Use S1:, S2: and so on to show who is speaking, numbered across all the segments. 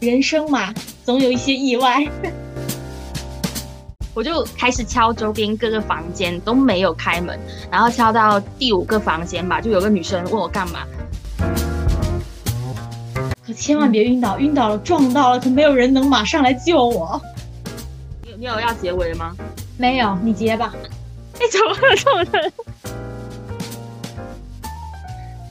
S1: 人生嘛，总有一些意外。
S2: 我就开始敲周边各个房间都没有开门，然后敲到第五个房间吧，就有个女生问我干嘛。
S1: 可千万别晕倒，晕倒了撞到了，可没有人能马上来救我。
S2: 你你有要结尾吗？
S1: 没有，你结吧。
S2: 你怎么这么的？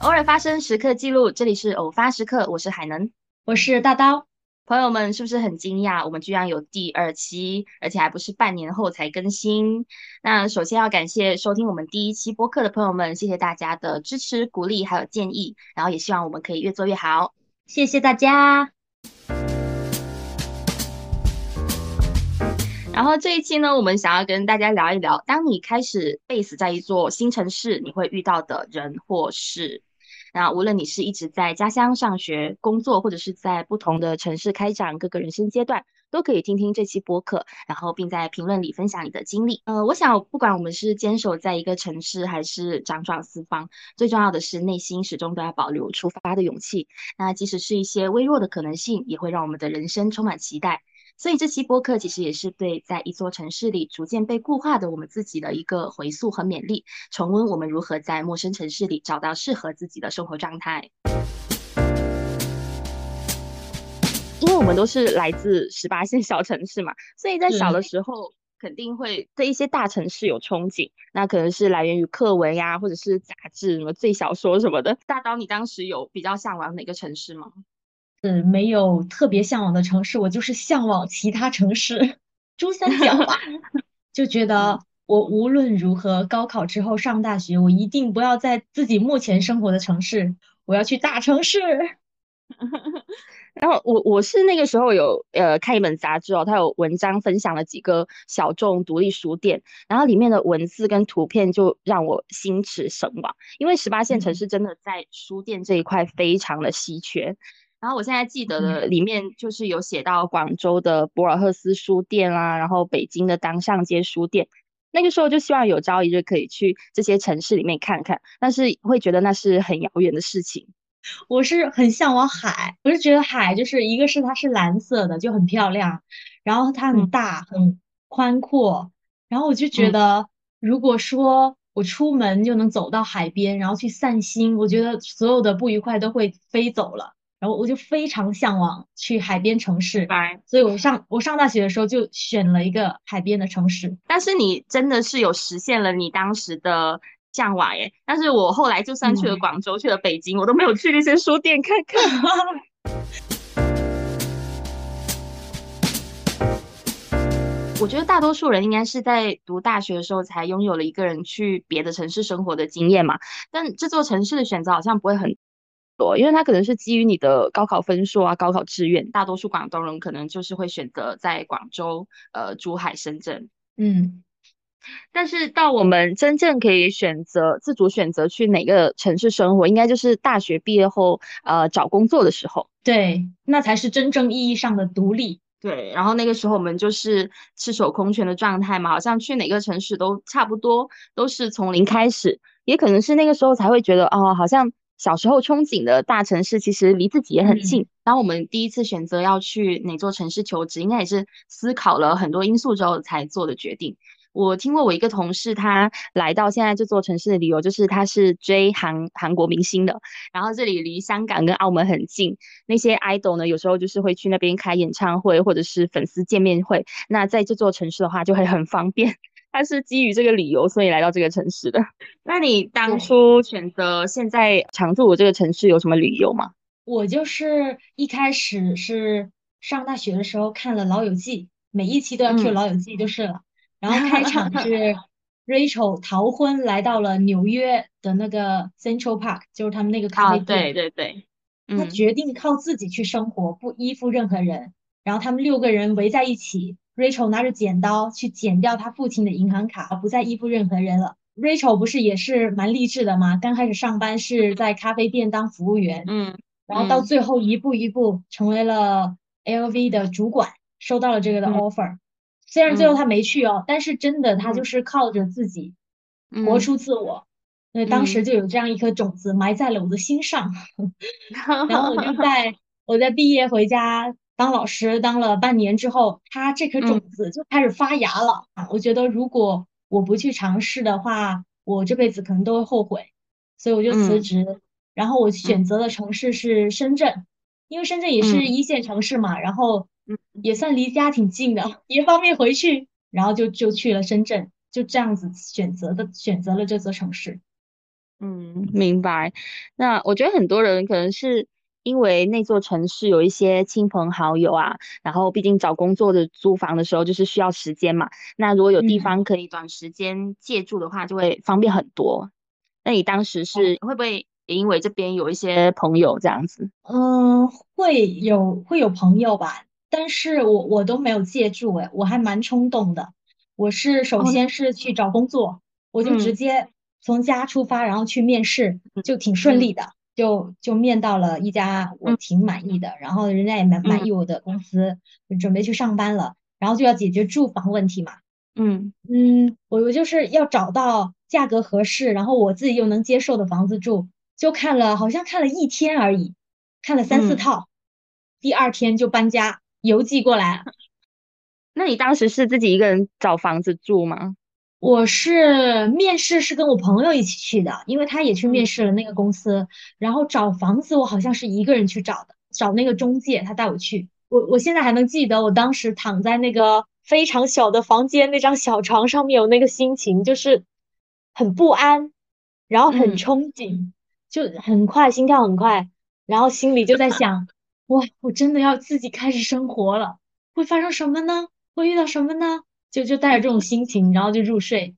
S2: 偶尔发生时刻记录，这里是偶发时刻，我是海能，
S1: 我是大刀。
S2: 朋友们是不是很惊讶？我们居然有第二期，而且还不是半年后才更新。那首先要感谢收听我们第一期播客的朋友们，谢谢大家的支持、鼓励还有建议，然后也希望我们可以越做越好，
S1: 谢谢大家。
S2: 然后这一期呢，我们想要跟大家聊一聊，当你开始 base 在一座新城市，你会遇到的人或事。那无论你是一直在家乡上学、工作，或者是在不同的城市开展各个人生阶段，都可以听听这期播客，然后并在评论里分享你的经历。呃，我想不管我们是坚守在一个城市，还是辗转四方，最重要的是内心始终都要保留出发的勇气。那即使是一些微弱的可能性，也会让我们的人生充满期待。所以这期播客其实也是对在一座城市里逐渐被固化的我们自己的一个回溯和勉励，重温我们如何在陌生城市里找到适合自己的生活状态。因为我们都是来自十八线小城市嘛，所以在小的时候肯定会对一些大城市有憧憬，那可能是来源于课文呀，或者是杂志什么最小说什么的。大刀，你当时有比较向往哪个城市吗？
S1: 嗯，没有特别向往的城市，我就是向往其他城市，珠三角吧。就觉得我无论如何，高考之后上大学，我一定不要在自己目前生活的城市，我要去大城市。
S2: 然后我我是那个时候有呃看一本杂志哦，它有文章分享了几个小众独立书店，然后里面的文字跟图片就让我心驰神往，因为十八线城市真的在书店这一块非常的稀缺。然后我现在记得的里面就是有写到广州的博尔赫斯书店啊，然后北京的当上街书店。那个时候就希望有朝一日可以去这些城市里面看看，但是会觉得那是很遥远的事情。
S1: 我是很向往海，我是觉得海就是一个是它是蓝色的，就很漂亮，然后它很大很宽阔，然后我就觉得如果说我出门就能走到海边，然后去散心，我觉得所有的不愉快都会飞走了。然后我就非常向往去海边城市，所以我上我上大学的时候就选了一个海边的城市。
S2: 但是你真的是有实现了你当时的向往耶！但是我后来就算去了广州，去了北京，我都没有去那些书店看看。我觉得大多数人应该是在读大学的时候才拥有了一个人去别的城市生活的经验嘛。但这座城市的选择好像不会很。多，因为它可能是基于你的高考分数啊，高考志愿，大多数广东人可能就是会选择在广州、呃珠海、深圳，
S1: 嗯，
S2: 但是到我们真正可以选择自主选择去哪个城市生活，应该就是大学毕业后呃找工作的时候，
S1: 对，那才是真正意义上的独立，
S2: 对，然后那个时候我们就是赤手空拳的状态嘛，好像去哪个城市都差不多，都是从零开始，也可能是那个时候才会觉得哦，好像。小时候憧憬的大城市，其实离自己也很近。当我们第一次选择要去哪座城市求职，应该也是思考了很多因素之后才做的决定。我听过我一个同事，他来到现在这座城市的理由，就是他是追韩韩国明星的，然后这里离香港跟澳门很近，那些 idol 呢，有时候就是会去那边开演唱会或者是粉丝见面会。那在这座城市的话，就会很方便。他是基于这个理由，所以来到这个城市的。那你当初选择现在常住这个城市有什么理由吗？
S1: 我就是一开始是上大学的时候看了《老友记》，每一期都要 Q《老友记》就是了。然后开场是 Rachel 逃婚来到了纽约的那个 Central Park，就是他们那个咖啡
S2: 店。对对对。
S1: 他决定靠自己去生活，不依附任何人。然后他们六个人围在一起。Rachel 拿着剪刀去剪掉他父亲的银行卡，不再依附任何人了。Rachel 不是也是蛮励志的吗？刚开始上班是在咖啡店当服务员，
S2: 嗯，
S1: 然后到最后一步一步成为了 LV 的主管，收到了这个的 offer。虽然最后他没去哦，但是真的他就是靠着自己活出自我。那当时就有这样一颗种子埋在了我的心上，然后我就在我在毕业回家。当老师当了半年之后，他这颗种子就开始发芽了啊！我觉得如果我不去尝试的话，我这辈子可能都会后悔，所以我就辞职，然后我选择的城市是深圳，因为深圳也是一线城市嘛，然后也算离家挺近的，也方便回去，然后就就去了深圳，就这样子选择的选择了这座城市。
S2: 嗯，明白。那我觉得很多人可能是。因为那座城市有一些亲朋好友啊，然后毕竟找工作的租房的时候就是需要时间嘛。那如果有地方可以短时间借住的话，就会方便很多。那你当时是会不会也因为这边有一些朋友这样子？
S1: 嗯，会有会有朋友吧，但是我我都没有借住哎，我还蛮冲动的。我是首先是去找工作，我就直接从家出发，然后去面试，就挺顺利的。就就面到了一家我挺满意的，然后人家也蛮满意我的公司，就准备去上班了，然后就要解决住房问题嘛。
S2: 嗯
S1: 嗯，我我就是要找到价格合适，然后我自己又能接受的房子住，就看了好像看了一天而已，看了三四套，第二天就搬家邮寄过来。
S2: 那你当时是自己一个人找房子住吗？
S1: 我是面试是跟我朋友一起去的，因为他也去面试了那个公司。然后找房子，我好像是一个人去找的，找那个中介，他带我去。我我现在还能记得，我当时躺在那个非常小的房间那张小床上面，有那个心情，就是很不安，然后很憧憬，就很快心跳很快，然后心里就在想：哇，我真的要自己开始生活了，会发生什么呢？会遇到什么呢？就就带着这种心情，然后就入睡，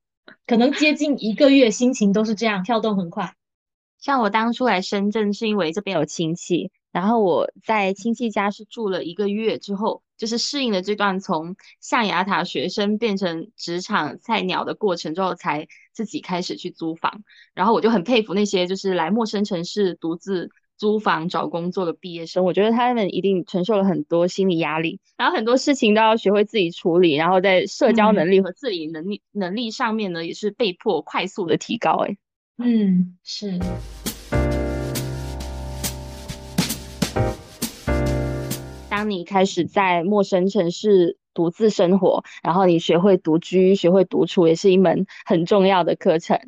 S1: 可能接近一个月，心情都是这样跳动很快。
S2: 像我当初来深圳是因为这边有亲戚，然后我在亲戚家是住了一个月之后，就是适应了这段从象牙塔学生变成职场菜鸟的过程之后，才自己开始去租房。然后我就很佩服那些就是来陌生城市独自。租房找工作的毕业生，我觉得他们一定承受了很多心理压力，然后很多事情都要学会自己处理，然后在社交能力和自理能力能力上面呢，也是被迫快速的提高。哎，
S1: 嗯，是。
S2: 当你开始在陌生城市独自生活，然后你学会独居、学会独处，也是一门很重要的课程。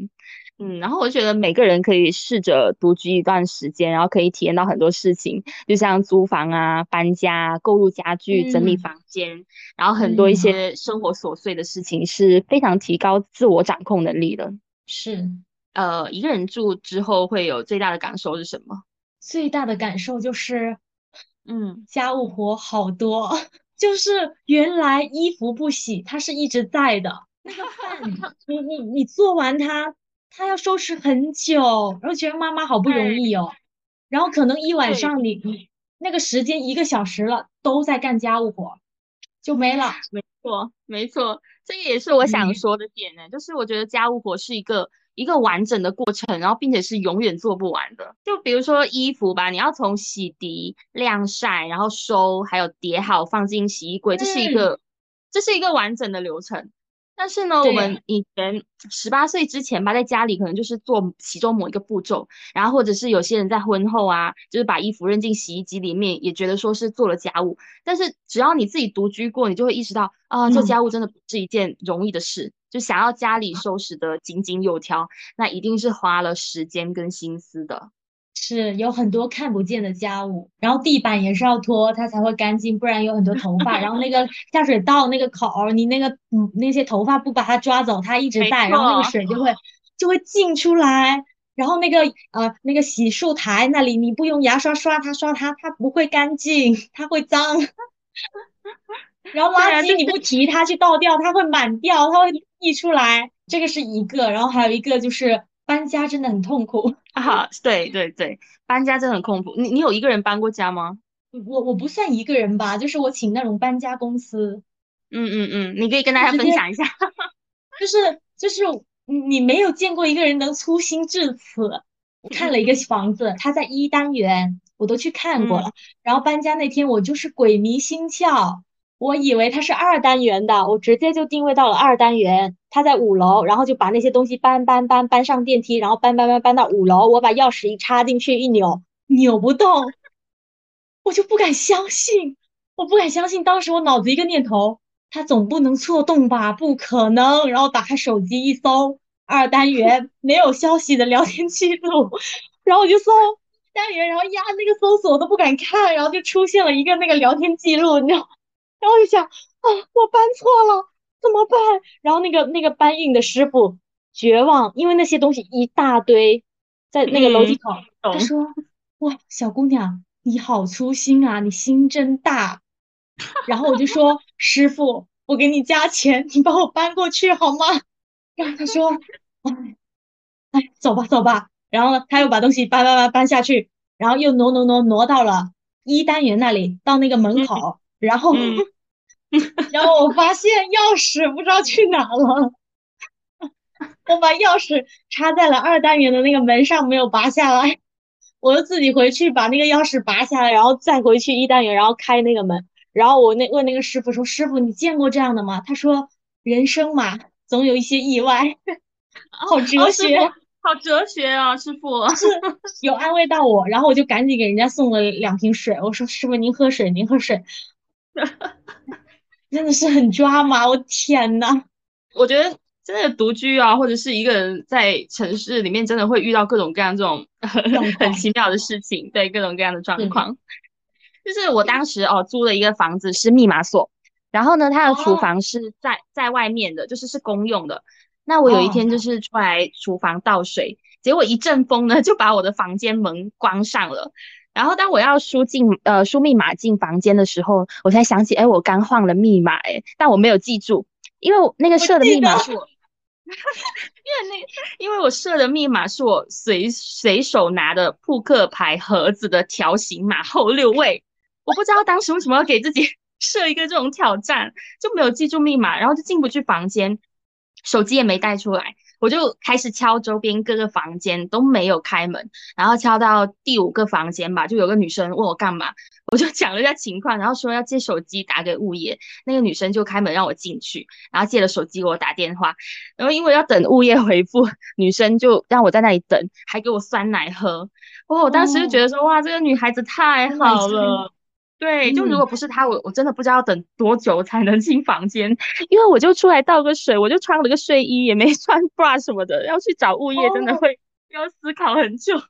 S2: 嗯，然后我觉得每个人可以试着独居一段时间，然后可以体验到很多事情，就像租房啊、搬家、购入家具、整理房间，然后很多一些生活琐碎的事情，是非常提高自我掌控能力的。
S1: 是，
S2: 呃，一个人住之后会有最大的感受是什么？
S1: 最大的感受就是，
S2: 嗯，
S1: 家务活好多，就是原来衣服不洗，它是一直在的。那个饭，你你你做完它。他要收拾很久，然后觉得妈妈好不容易哦，然后可能一晚上你你那个时间一个小时了，都在干家务活，就没了。
S2: 没错，没错，这个也是我想说的点呢，就是我觉得家务活是一个一个完整的过程，然后并且是永远做不完的。就比如说衣服吧，你要从洗涤、晾晒，然后收，还有叠好放进洗衣柜，这是一个这是一个完整的流程。但是呢，我们以前十八岁之前吧，在家里可能就是做其中某一个步骤，然后或者是有些人在婚后啊，就是把衣服扔进洗衣机里面，也觉得说是做了家务。但是只要你自己独居过，你就会意识到啊，做家务真的不是一件容易的事。就想要家里收拾得井井有条，那一定是花了时间跟心思的。
S1: 是有很多看不见的家务，然后地板也是要拖它才会干净，不然有很多头发。然后那个下水道那个口，你那个嗯那些头发不把它抓走，它一直在，然后那个水就会就会进出来。然后那个呃那个洗漱台那里，你不用牙刷刷它刷它，它不会干净，它会脏。然后垃圾你不提它去倒掉，它会满掉，它会溢出来。这个是一个，然后还有一个就是。搬家真的很痛苦
S2: 啊！对对对，搬家真的很痛苦。你你有一个人搬过家吗？
S1: 我我不算一个人吧，就是我请那种搬家公司。
S2: 嗯嗯嗯，你可以跟大家分享一下。
S1: 就是就是你没有见过一个人能粗心至此。我看了一个房子，他在一单元，我都去看过了。然后搬家那天，我就是鬼迷心窍。我以为它是二单元的，我直接就定位到了二单元，他在五楼，然后就把那些东西搬搬搬搬上电梯，然后搬搬搬搬到五楼，我把钥匙一插进去一扭，扭不动，我就不敢相信，我不敢相信，当时我脑子一个念头，他总不能错动吧？不可能。然后打开手机一搜，二单元没有消息的聊天记录，然后我就搜单元，然后压，那个搜索我都不敢看，然后就出现了一个那个聊天记录，你知道？然后我就想啊，我搬错了，怎么办？然后那个那个搬运的师傅绝望，因为那些东西一大堆在那个楼梯口，他说：“哇，小姑娘。”你好粗心啊！你心真大。然后我就说：“师傅，我给你加钱，你帮我搬过去好吗？”然后他说：“哎，哎，走吧，走吧。”然后他又把东西搬搬搬搬下去，然后又挪挪挪挪到了一单元那里，到那个门口。然后，然后我发现钥匙不知道去哪了。我把钥匙插在了二单元的那个门上，没有拔下来。我就自己回去把那个钥匙拔下来，然后再回去一单元，然后开那个门。然后我那问那个师傅说：“师傅，你见过这样的吗？”他说：“人生嘛，总有一些意外。”好哲学，
S2: 好哲学啊，师傅
S1: 是有安慰到我。然后我就赶紧给人家送了两瓶水，我说：“师傅，您喝水，您喝水。”真的是很抓马，我天呐，
S2: 我觉得。真的独居啊，或者是一个人在城市里面，真的会遇到各种各样这种 很奇妙的事情，对各种各样的状况。就是我当时哦租了一个房子是密码锁，然后呢，它的厨房是在在外面的，就是是公用的。那我有一天就是出来厨房倒水，结果一阵风呢就把我的房间门关上了。然后当我要输进呃输密码进房间的时候，我才想起，哎，我刚换了密码，哎，但我没有记住，因为我那个设的密码是我。因为那，因为我设的密码是我随随手拿的扑克牌盒子的条形码后六位，我不知道当时为什么要给自己 设一个这种挑战，就没有记住密码，然后就进不去房间，手机也没带出来。我就开始敲周边各个房间都没有开门，然后敲到第五个房间吧，就有个女生问我干嘛，我就讲了一下情况，然后说要借手机打给物业，那个女生就开门让我进去，然后借了手机给我打电话，然后因为要等物业回复，女生就让我在那里等，还给我酸奶喝，哇，我当时就觉得说哇，这个女孩子太好了。对，就如果不是他，我我真的不知道等多久才能进房间，因为我就出来倒个水，我就穿了个睡衣，也没穿 bra 什么的，要去找物业，真的会要思考很久。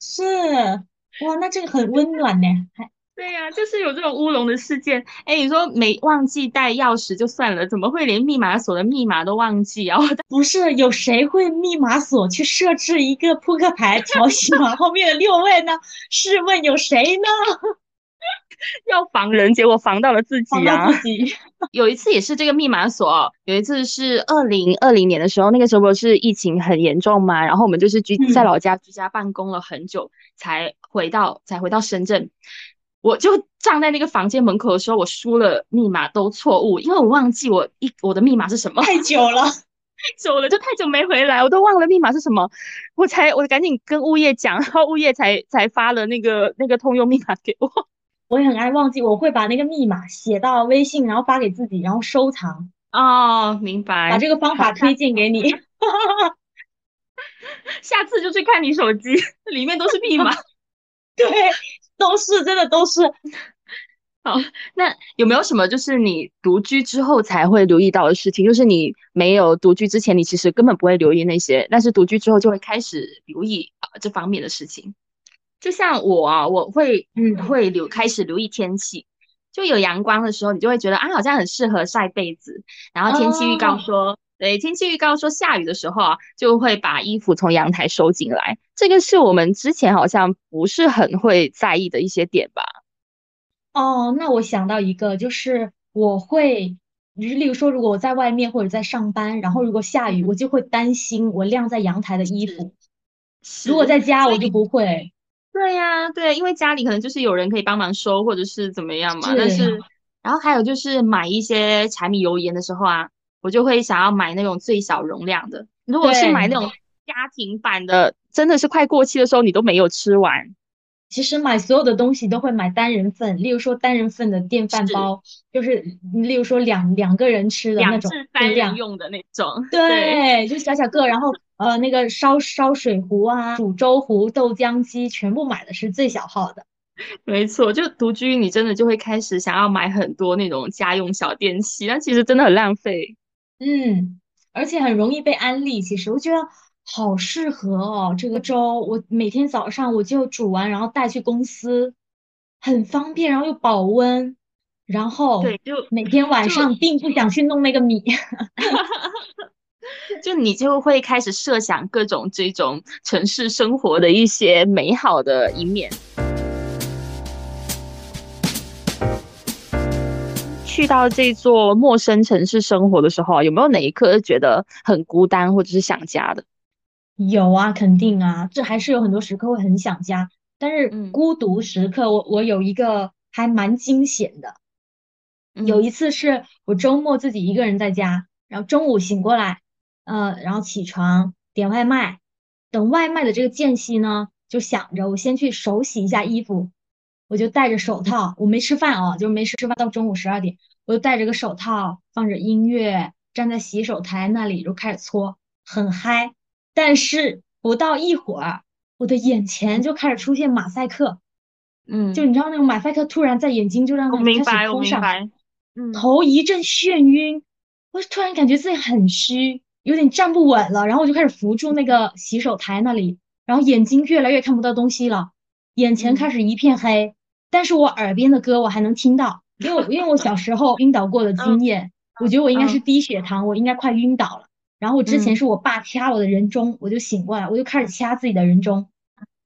S1: 是，哇，那这个很温暖呢。还
S2: 对呀，就是有这种乌龙的事件。哎，你说没忘记带钥匙就算了，怎么会连密码锁的密码都忘记啊？
S1: 不是，有谁会密码锁去设置一个扑克牌调戏码 后面的六位呢？试问有谁呢？
S2: 要防人，结果防到了自己
S1: 啊！自己
S2: 有一次也是这个密码锁，有一次是二零二零年的时候，那个时候不是疫情很严重嘛，然后我们就是居在老家居家办公了很久，才回到才回到深圳。我就站在那个房间门口的时候，我输了密码都错误，因为我忘记我一我的密码是什么。
S1: 太久了，太
S2: 久了，就太久没回来，我都忘了密码是什么。我才我赶紧跟物业讲，然后物业才才发了那个那个通用密码给我。
S1: 我也很爱忘记，我会把那个密码写到微信，然后发给自己，然后收藏。
S2: 哦，明白。
S1: 把这个方法推荐给你
S2: 下次就去看你手机，里面都是密码。
S1: 对，都是真的都是。
S2: 好，那有没有什么就是你独居之后才会留意到的事情？就是你没有独居之前，你其实根本不会留意那些，但是独居之后就会开始留意啊这方面的事情。就像我啊，我会嗯会留开始留意天气，就有阳光的时候，你就会觉得啊好像很适合晒被子。然后天气预告说，对，天气预告说下雨的时候啊，就会把衣服从阳台收进来。这个是我们之前好像不是很会在意的一些点吧？
S1: 哦，那我想到一个，就是我会，就是例如说，如果我在外面或者在上班，然后如果下雨，我就会担心我晾在阳台的衣服。如果在家，我就不会。
S2: 对呀，对，因为家里可能就是有人可以帮忙收，或者是怎么样嘛。但是，然后还有就是买一些柴米油盐的时候啊，我就会想要买那种最小容量的。如果是买那种家庭版的，真的是快过期的时候，你都没有吃完。
S1: 其实买所有的东西都会买单人份，例如说单人份的电饭煲，就是例如说两两个人吃的那种，
S2: 单人用的那种。
S1: 对，就小小个，然后呃那个烧烧水壶啊、煮粥壶、豆浆机，全部买的是最小号的。
S2: 没错，就独居，你真的就会开始想要买很多那种家用小电器，但其实真的很浪费。
S1: 嗯，而且很容易被安利。其实我觉得好适合哦，这个粥我每天早上我就煮完，然后带去公司，很方便，然后又保温。然后
S2: 对，就
S1: 每天晚上并不想去弄那个米。
S2: 就你就会开始设想各种这种城市生活的一些美好的一面。去到这座陌生城市生活的时候啊，有没有哪一刻是觉得很孤单或者是想家的？
S1: 有啊，肯定啊，这还是有很多时刻会很想家。但是
S2: 嗯
S1: 孤独时刻，我我有一个还蛮惊险的。有
S2: 嗯
S1: 一次是我周末自己一个人在家，然后中午醒过来，呃，然后起床点外卖，等外卖的这个间隙呢，就想着我先去手洗一下衣服，我就戴着手套，我没吃饭啊，就没吃饭到中午十二点，我就戴着个手套，放着音乐，站在洗手台那里就开始搓，很嗨。但是不到一会儿，我的眼前就开始出现马赛克，嗯就
S2: 嗯，
S1: 你知道那种马赛克突然在眼睛就让
S2: 我明白，我。明白。嗯
S1: 头一阵眩晕，我突然感觉自己很虚，有点站不稳了，然后我就开始扶住那个洗手台那里，然后眼睛越来越看不到东西了，眼前开
S2: 嗯
S1: 始一片黑，但是我耳边的歌我还能听到，因为我因为我小时候晕倒过的经
S2: 嗯
S1: 验，我觉得我应该是
S2: 嗯
S1: 低血糖，我应该快晕倒了。然后我之前
S2: 嗯
S1: 是我爸掐我的人中，我就醒过来，我就开始掐自己的人中，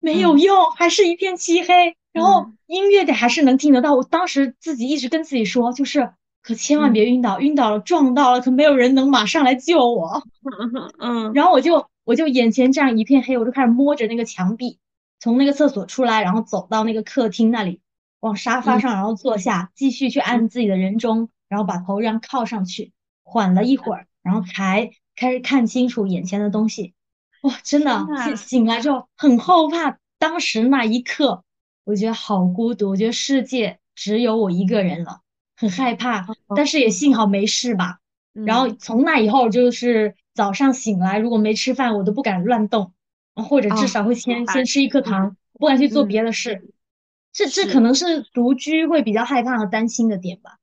S1: 没有
S2: 嗯
S1: 用，还是一片漆黑。然后
S2: 嗯
S1: 音乐的还是能听得到。我当时自己一直跟自己说，就是可千万
S2: 嗯
S1: 别晕倒，晕倒了撞到了，可没有人能马上来救我。
S2: 嗯
S1: 然后我就我就眼前这样一片黑，我就开始摸着那个墙壁，从那个厕所出来，然后走到那个客厅那里，往沙发
S2: 嗯
S1: 上，然后坐下，继续去按自己的人中，然后把头这样靠上去，缓了一会儿，然后才开始看清楚眼前的东西。哇，真的醒醒来之后很后怕，当时那一刻，我觉得好孤独，我觉得世界只有我一个人了，很害怕，但是也幸好没事吧。然后
S2: 嗯
S1: 从那以后就是早上醒来，如果没吃饭，我都不敢乱动，啊或者至
S2: 哦
S1: 少会先先吃一颗糖，不敢去做
S2: 嗯
S1: 别的事。这这可能是独居会比较害怕和担心的点吧。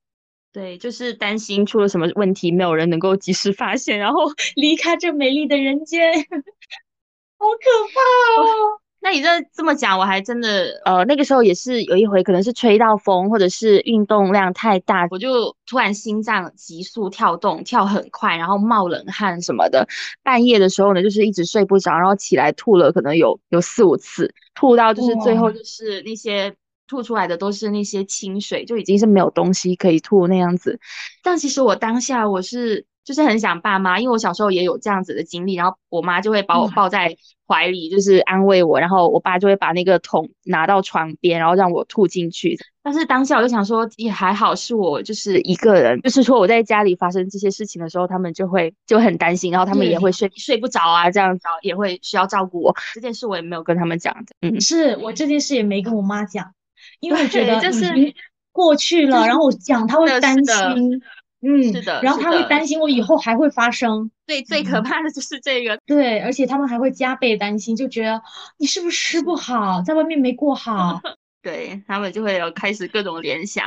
S2: 对，就是担心出了什么问题，没有人能够及时发现，然后
S1: 离开这美丽的人间，好可怕哦！
S2: 那你这这么讲，我还真的，呃，那个时候也是有一回，可能是吹到风，或者是运动量太大，我就突然心脏急速跳动，跳很快，然后冒冷汗什么的。半夜的时候呢，就是一直睡不着，然后起来吐了，可能有有四五次，吐到就是最后就是那些吐出来的都是那些清水，就已经是没有东西可以吐那样子。但其实我当下我是就是很想爸妈，因为我小时候也有这样子的经历，然后我妈就会把我
S1: 嗯
S2: 抱在怀里，就是安慰我，然后我爸就会把那个桶拿到床边，然后让我吐进去。但是当下我就想说，也还好是我就是一个人，就是说我在家里发生这些事情的时候，他们就会就很担心，然后他们也会睡睡不着啊，这样子也会需要照顾我。这件事我也没有跟他们讲的，嗯，
S1: 是我这件事也没跟我妈讲，因为我觉得
S2: 对就是
S1: 过去了，
S2: 就是
S1: 然后我讲她会担心，嗯，
S2: 是的
S1: 然后他会担心我以后还会发生，
S2: 对最可
S1: 嗯。
S2: 怕的就是这个，
S1: 对，而且他们还会加倍担心，就觉得你是不是吃不好，在外面没过好，
S2: 对他们就会有开始各种联想。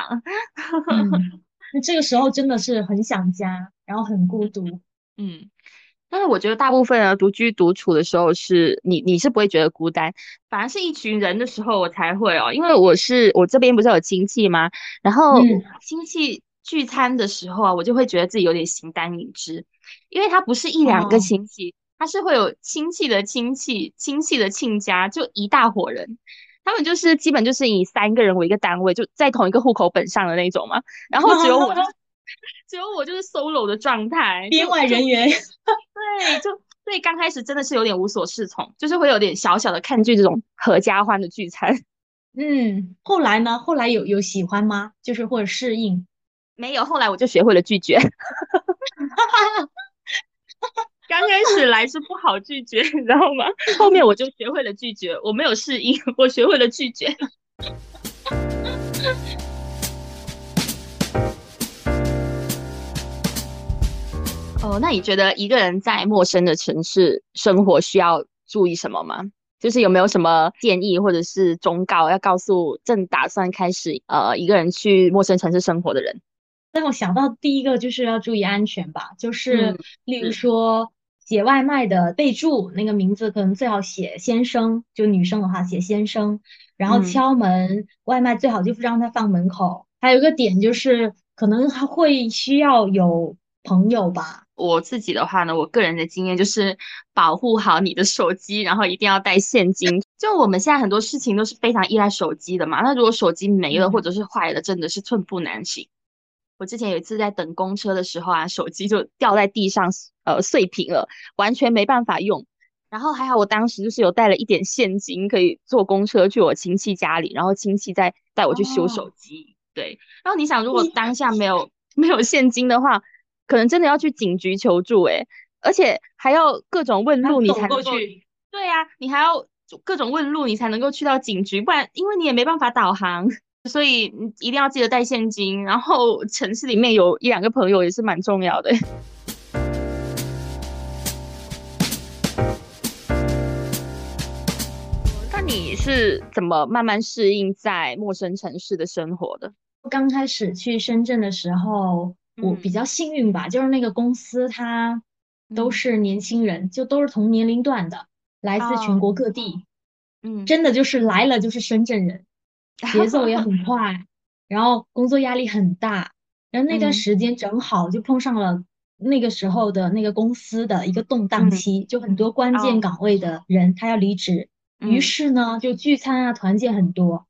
S1: 嗯，那这个时候真的是很想家，然后很孤独，
S2: 嗯，但是我觉得大部分人，独居独处的时候是你你是不会觉得孤单，反而是一群人的时候我才会哦，因为我是我这边不是有亲戚吗？然后
S1: 嗯。
S2: 亲戚聚餐的时候啊，我就会觉得自己有点形单影只，因为他不是一两个
S1: 哦
S2: 亲戚，他是会有亲戚的亲戚、亲戚的亲家，就一大伙人。他们就是基本就是以三个人为一个单位，就在同一个户口本上的那种嘛。然后只有我就是 只有我就是 solo 的状态，
S1: 编外人员，
S2: 对，就所以刚开始真的是有点无所适从，就是会有点小小的抗拒这种合家欢的聚餐。
S1: 嗯，后来呢？后来有有喜欢吗？就是或者适应？
S2: 没有，后来我就学会了拒绝。刚开始来是不好拒绝，你知道吗？后面我就学会了拒绝，我没有适应，我学会了拒绝。哦，那你觉得一个人在陌生的城市生活需要注意什么吗？就是有没有什么建议或者是忠告要告诉正打算开始呃一个人去陌生城市生活的人？
S1: 让我想到第一个就是要注意安全吧，就是例如说写外卖的备注那个名字可能最好写先生，就女生的话写先生，然后敲门外卖最好就让他放门口。还有一个点就是可能还会需要有朋友吧。
S2: 我自己的话呢，我个人的经验就是保护好你的手机，然后一定要带现金。就我们现在很多事情都是非常依赖手机的嘛，那如果手机没了或者是坏了，真的是寸步难行。我之前有一次在等公车的时候啊，手机就掉在地上，呃，碎屏了，完全没办法用。然后还好我当时就是有带了一点现金，可以坐公车去我亲戚家里，然后亲戚再带我去修手机。对，然后你想，如果当下没有没有现金的话，可能真的要去警局求助诶，而且还要各种问路你才能
S1: 去。
S2: 对呀，你还要各种问路你才能够去到警局，不然因为你也没办法导航。所以你一定要记得带现金，然后城市里面有一两个朋友也是蛮重要的。那你是怎么慢慢适应在陌生城市的生活的？
S1: 刚开始去深圳的时候，我比较幸运吧，就是那个公司它都是年轻人，就都是同年龄段的，来自全国各地。嗯，真的就是来了就是深圳人。节奏也很快，然后工作压力很大，然后那段时间正好就碰上了那个时候的那个公司的一个动荡期，就很多关键岗位的人他要离职，于是呢就聚餐啊团建很多，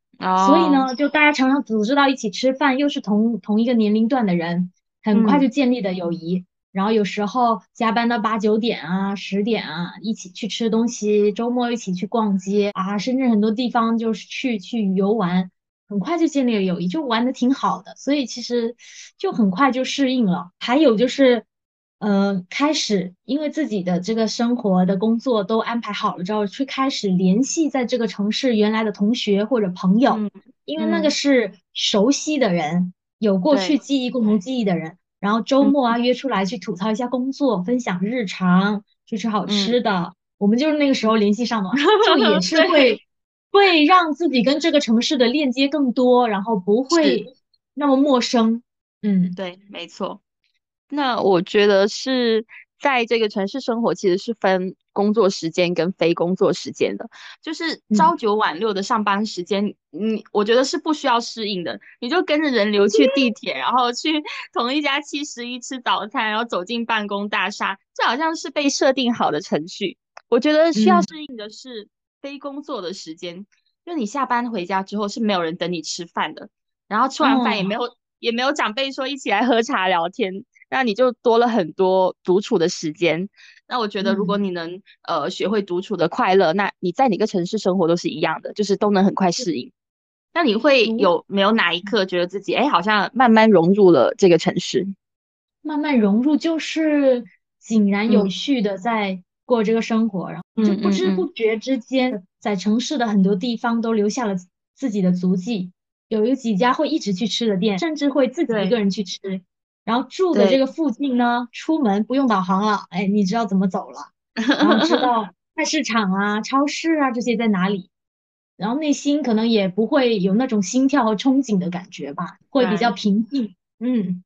S1: 所以呢就大家常常组织到一起吃饭，又是同同一个年龄段的人，很快就建立了友谊。然后有时候加班到八九点啊、十点啊，一起去吃东西，周末一起去逛街啊，深圳很多地方就是去去游玩，很快就建立了友谊，就玩的挺好的，所以其实就很快就适应了。还有就是，呃，开始因为自己的这个生活的工作都安排好了之后，去开始联系在这个城市原来的同学或者朋友，因为那个是熟悉的人，有过去记忆、共同记忆的人。然后周末啊约出来去吐槽一下工作，分享日常，去吃好吃的。我们就是那个时候联系上的，就也是会会让自己跟这个城市的链接更多，然后不会那么陌生。嗯，
S2: 对，没错。那我觉得是。在这个城市生活其实是分工作时间跟非工作时间的，就是朝九晚六的上班时间，你我觉得是不需要适应的，你就跟着人流去地铁，然后去同一家七十一吃早餐，然后走进办公大厦，这好像是被设定好的程序。我觉得需要适应的是非工作的时间，就你下班回家之后是没有人等你吃饭的，然后吃完饭也没有也没有长辈说一起来喝茶聊天。那你就多了很多独处的时间。那我觉得，如果你能呃学会独处的快乐，那你在哪个城市生活都是一样的，就是都能很快适应。那你会有没有哪一刻觉得自己哎，好像慢慢融入了这个城市？
S1: 慢慢融入就是井然有序的在过这个生活，然后就不知不觉之间，在城市的很多地方都留下了自己的足迹。有有几家会一直去吃的店，甚至会自己一个人去吃。然后住的这个附近呢，出门不用导航了，哎，你知道怎么走了，然后知道菜市场啊、超市啊这些在哪里，然后内心可能也不会有那种心跳和憧憬的感觉吧，会比较平静。嗯，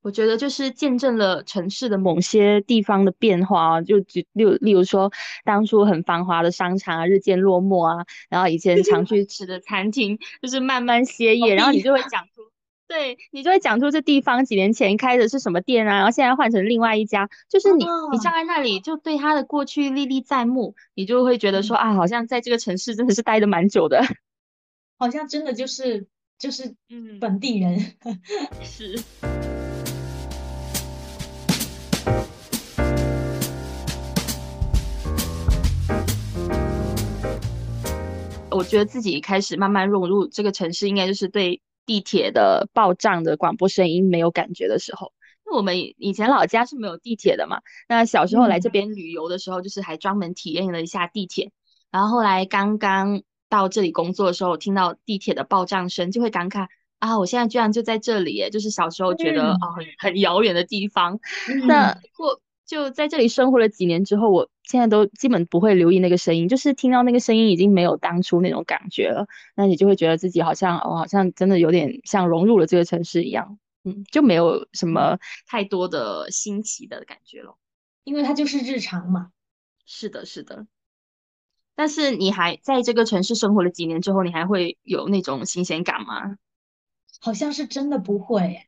S2: 我觉得就是见证了城市的某些地方的变化啊，就就例例如说，当初很繁华的商场啊，日渐落寞啊，然后以前常去吃的餐厅，就是慢慢歇业，然后你就会讲出。对你就会讲出这地方几年前开的是什么店啊，然后现在换成另外一家，就是你你站在那里就对他的过去历历在目，你就会觉得说啊，好像在这个城市真的是待的蛮久的，
S1: 好像真的就是就是嗯。本地人。
S2: 是。我觉得自己开始慢慢融入这个城市，应该就是对。地铁的报站的广播声音没有感觉的时候，那我们以前老家是没有地铁的嘛？那小时候来这边旅游的时候，就是还专门体验了一下地铁。然后后来刚刚到这里工作的时候，听到地铁的报账声，就会感慨啊，我现在居然就在这里耶！就是小时候觉得啊很很遥远的地方。那过就在这里生活了几年之后，我现在都基本不会留意那个声音，就是听到那个声音已经没有当初那种感觉了。那你就会觉得自己好像，哦，好像真的有点像融入了这个城市一样，嗯，就没有什么太多的新奇的感觉了。
S1: 因为它就是日常嘛。
S2: 是的，是的。但是你还在这个城市生活了几年之后，你还会有那种新鲜感吗？
S1: 好像是真的不会，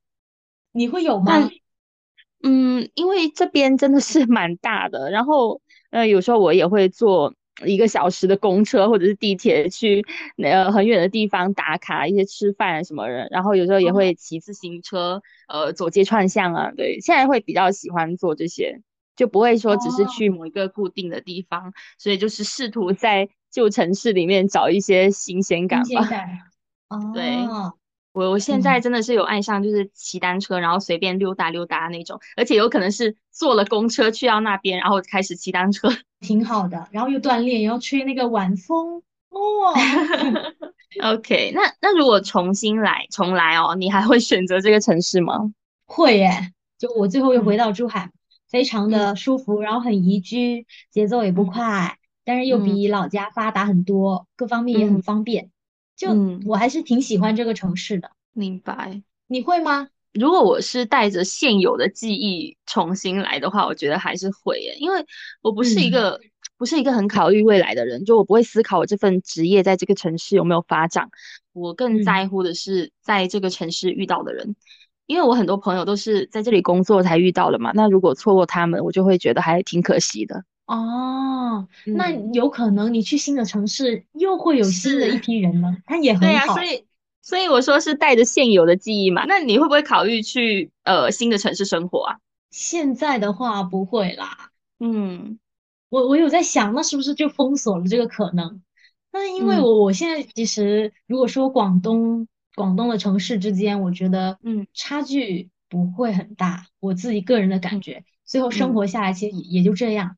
S1: 你会有吗？
S2: 嗯，因为这边真的是蛮大的，然后呃，有时候我也会坐一个小时的公车或者是地铁去呃很远的地方打卡一些吃饭什么的，然后有时候也会骑自行车呃走街串巷啊，对，现在会比较喜欢做这些，就不会说只是去某一个固定的地方，所以就是试图在旧城市里面找一些新鲜感吧。
S1: 哦，
S2: 对。我我现在真的是有爱上，就是骑单车，然后随便溜达溜达那种，而且有可能是坐了公车去到那边，然后开始骑单车，
S1: 挺好的。然后又锻炼，然后吹那个晚风，哦。
S2: OK，那那如果重新来，重来哦，你还会选择这个城市吗？
S1: 会耶，就我最后又回到珠海，非常的舒服，然后很宜居，节奏也不快，但是又比老家发达很多，各方面也很方便。就我还是挺喜欢这个城市的，
S2: 明白？
S1: 你会吗？
S2: 如果我是带着现有的记忆重新来的话，我觉得还是会耶，因为我不是一个不是一个很考虑未来的人，就我不会思考我这份职业在这个城市有没有发展，我更在乎的是在这个城市遇到的人，因为我很多朋友都是在这里工作才遇到的嘛，那如果错过他们，我就会觉得还挺可惜的。
S1: 哦，那有可能你去新的城市又会有新的一批人呢，他也很好。
S2: 所以所以我说是带着现有的记忆嘛。那你会不会考虑去呃新的城市生活啊？
S1: 现在的话不会啦。
S2: 嗯，
S1: 我我有在想，那是不是就封锁了这个可能？那因为我我现在其实如果说广东广东的城市之间，我觉得嗯差距不会很大，我自己个人的感觉，最后生活下来其实也也就这样。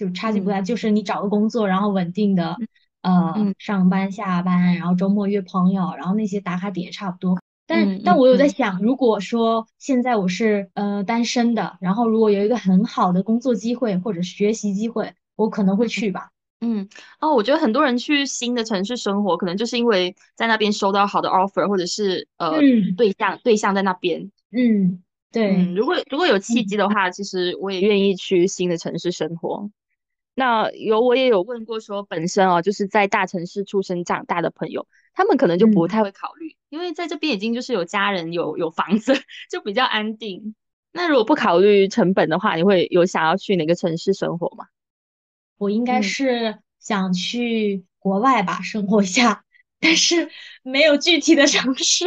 S1: 就差距不大，就是你找个工作，然后稳定的，呃，上班下班，然后周末约朋友，然后那些打卡点也差不多。但但我有在想，如果说现在我是呃单身的，然后如果有一个很好的工作机会或者学习机会，我可能会去吧。
S2: 嗯，哦，我觉得很多人去新的城市生活，可能就是因为在那边收到好的 offer，或者是呃对象对象在那边。
S1: 嗯，对。
S2: 如果如果有契机的话，其实我也愿意去新的城市生活。那有我也有问过，说本身哦，就是在大城市出生长大的朋友，他们可能就不太会考虑，因为在这边已经就是有家人有有房子，就比较安定。那如果不考虑成本的话，你会有想要去哪个城市生活吗？
S1: 我应该是想去国外吧，生活一下，但是没有具体的城市，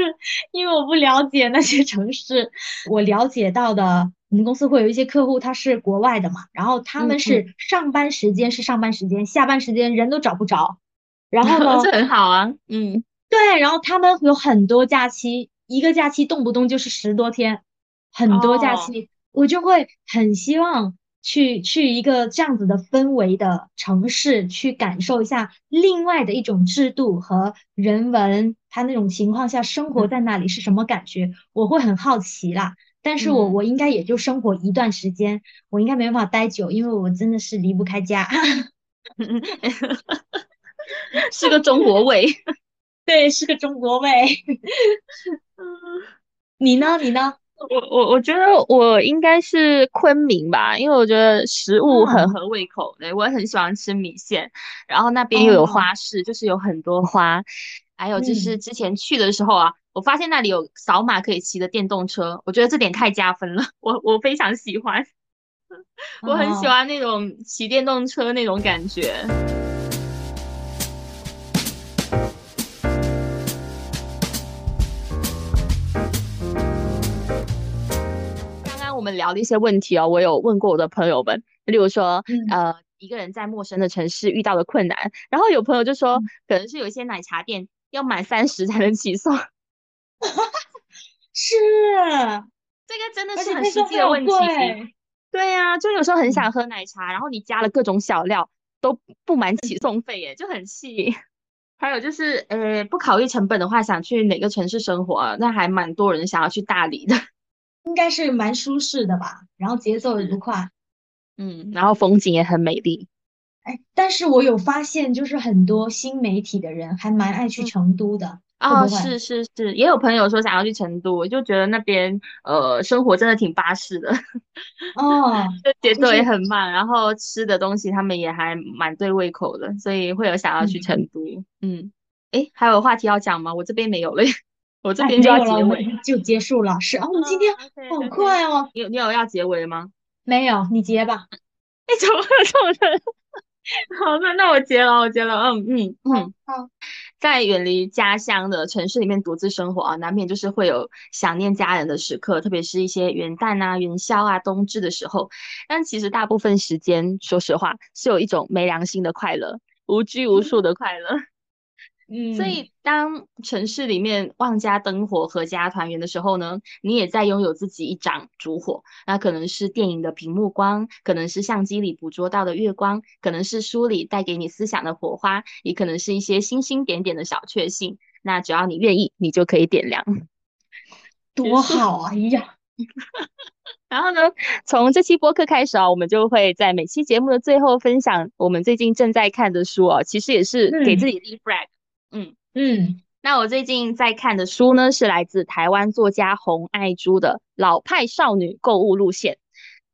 S1: 因为我不了解那些城市。我了解到的。我们公司会有一些客户，他是国外的嘛，然后他们是上班时间是上班时间，下班时间人都找不着，然后呢，
S2: 这很好啊，嗯，
S1: 对，然后他们有很多假期，一个假期动不动就是十多天，很多假期，我就会很希望去去一个这样子的氛围的城市，去感受一下另外的一种制度和人文，他那种情况下生活在那里是什么感觉，我会很好奇啦。但是我我应该也就生活一段时间，我应该没办法待久，因为我真的是离不开家，
S2: 是个中国胃，
S1: 对，是个中国胃。你呢？你呢？
S2: 我我我觉得我应该是昆明吧，因为我觉得食物很合胃口，对我也很喜欢吃米线，然后那边又有花市，就是有很多花，还有就是之前去的时候啊。我发现那里有扫码可以骑的电动车，我觉得这点太加分了，我我非常喜欢，我很喜欢那种骑电动车那种感觉。刚刚我们聊的一些问题哦，我有问过我的朋友们，例如说，呃，一个人在陌生的城市遇到的困难，然后有朋友就说，可能是有一些奶茶店要满三十才能起送。
S1: 是，
S2: 这个真的是很实际的问题。对呀，就有时候很想喝奶茶，然后你加了各种小料都不满起送费，耶，就很气。还有就是，呃，不考虑成本的话，想去哪个城市生活？那还蛮多人想要去大理的，
S1: 应该是蛮舒适的吧，然后节奏也不快。
S2: 嗯，然后风景也很美丽。
S1: 哎，但是我有发现，就是很多新媒体的人还蛮爱去成都的，
S2: 哦，是是是，也有朋友说想要去成都，我就觉得那边呃生活真的挺巴适的，
S1: 哦，
S2: 节奏也很慢，然后吃的东西他们也还蛮对胃口的，所以会有想要去成都。嗯，哎，还有话题要讲吗？我这边没有了，我这边就要结尾
S1: 就结束了。是哦，我们今天好快哦。
S2: 你有你有要结尾吗？
S1: 没有，你结吧。
S2: 哎，怎么这么人？好，那那我结了，我结了。嗯嗯嗯。好，在远离家乡的城市里面独自生活啊，难免就是会有想念家人的时刻，特别是一些元旦啊、元宵啊、冬至的时候。但其实大部分时间，说实话，是有一种没良心的快乐，无拘无束的快乐。
S1: 嗯，
S2: 所以当城市里面万家灯火、阖家团圆的时候呢，你也在拥有自己一盏烛火。那可能是电影的屏幕光，可能是相机里捕捉到的月光，可能是书里带给你思想的火花，也可能是一些星星点点的小确幸。那只要你愿意，你就可以点亮。
S1: 多好啊！哎呀，
S2: 然后呢，从这期播客开始啊，我们就会在每期节目的最后分享我们最近正在看的书啊，其实也是给自己立 flag。嗯
S1: 嗯嗯，
S2: 那我最近在看的书呢，是来自台湾作家洪爱珠的《老派少女购物路线》，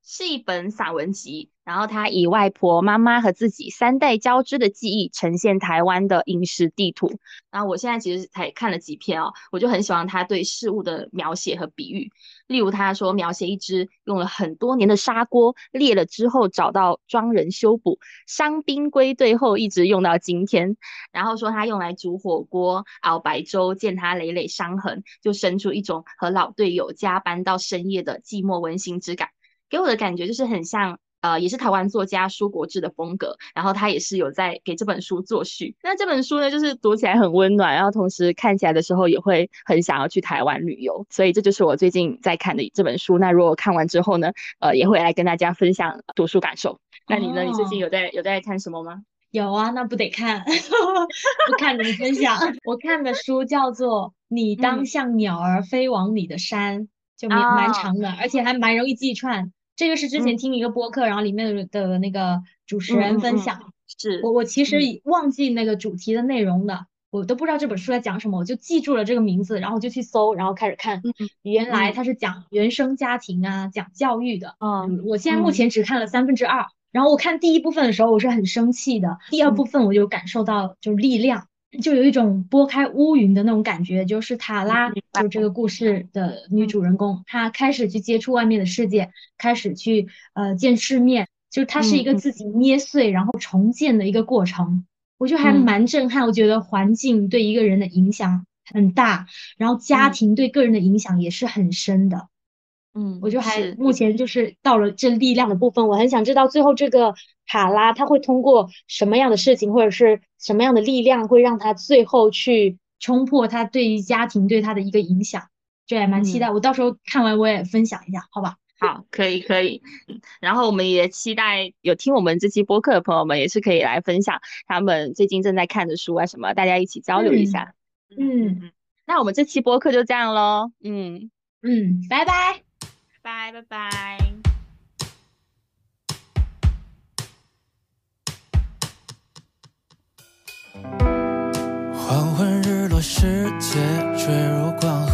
S2: 是一本散文集。然后他以外婆、妈妈和自己三代交织的记忆，呈现台湾的饮食地图。然后我现在其实才看了几篇哦，我就很喜欢他对事物的描写和比喻。例如他说，描写一只用了很多年的砂锅裂了之后，找到庄人修补，伤兵归队后一直用到今天。然后说他用来煮火锅、熬白粥，见他累累伤痕，就生出一种和老队友加班到深夜的寂寞温馨之感。给我的感觉就是很像。呃，也是台湾作家舒国志的风格，然后他也是有在给这本书作序。那这本书呢，就是读起来很温暖，然后同时看起来的时候也会很想要去台湾旅游。所以这就是我最近在看的这本书。那如果看完之后呢，呃，也会来跟大家分享读书感受。那你呢？你最近有在有在看什么吗？
S1: 有啊，那不得看，不看怎么分享？我看的书叫做《你当像鸟儿飞往你的山》，就蛮蛮长的，而且还蛮容易记串。这个是之前听一个播客，然后里面的的那个主持人分享。
S2: 是
S1: 我我其实忘记那个主题的内容的，我都不知道这本书在讲什么，我就记住了这个名字，然后就去搜，然后开始看。原来它是讲原生家庭啊，讲教育的。嗯，我现在目前只看了三分之二，然后我看第一部分的时候我是很生气的，第二部分我就感受到就是力量。就有一种拨开乌云的那种感觉，就是塔拉，就这个故事的女主人公，她开始去接触外面的世界，开始去呃见世面，就是她是一个自己捏碎然后重建的一个过程，我觉得还蛮震撼。我觉得环境对一个人的影响很大，然后家庭对个人的影响也是很深的。
S2: 嗯，
S1: 我就还目前就是到了这力量的部分，我很想知道最后这个卡拉他会通过什么样的事情或者是什么样的力量，会让他最后去冲破他对于家庭对他的一个影响，这也蛮期待。我到时候看完我也分享一下，好吧？
S2: 好，可以可以。然后我们也期待有听我们这期播客的朋友们，也是可以来分享他们最近正在看的书啊什么，大家一起交流一下。
S1: 嗯，
S2: 那我们这期播客就这样喽。嗯
S1: 嗯，拜拜。
S2: 拜拜拜。
S3: 黄昏日落，世界坠入光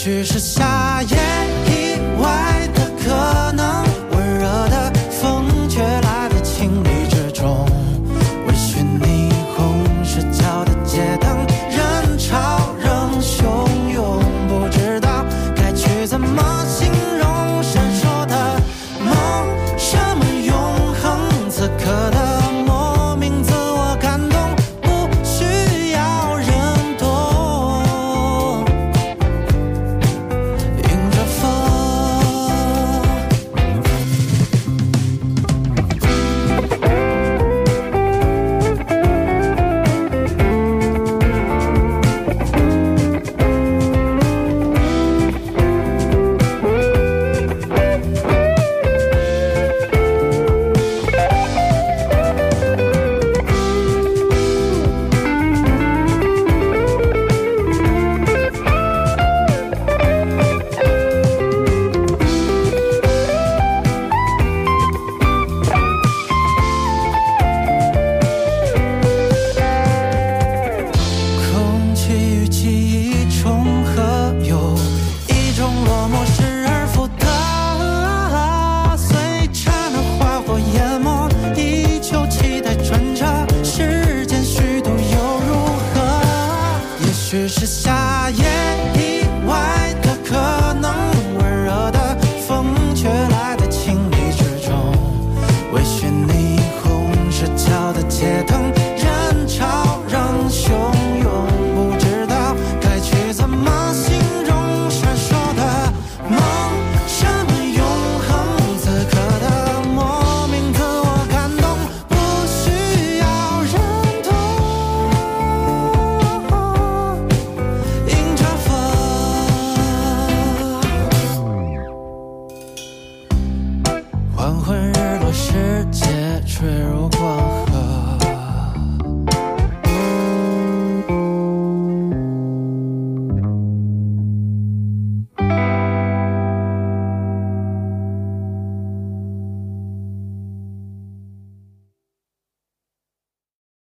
S3: 许是夏夜意外的可能。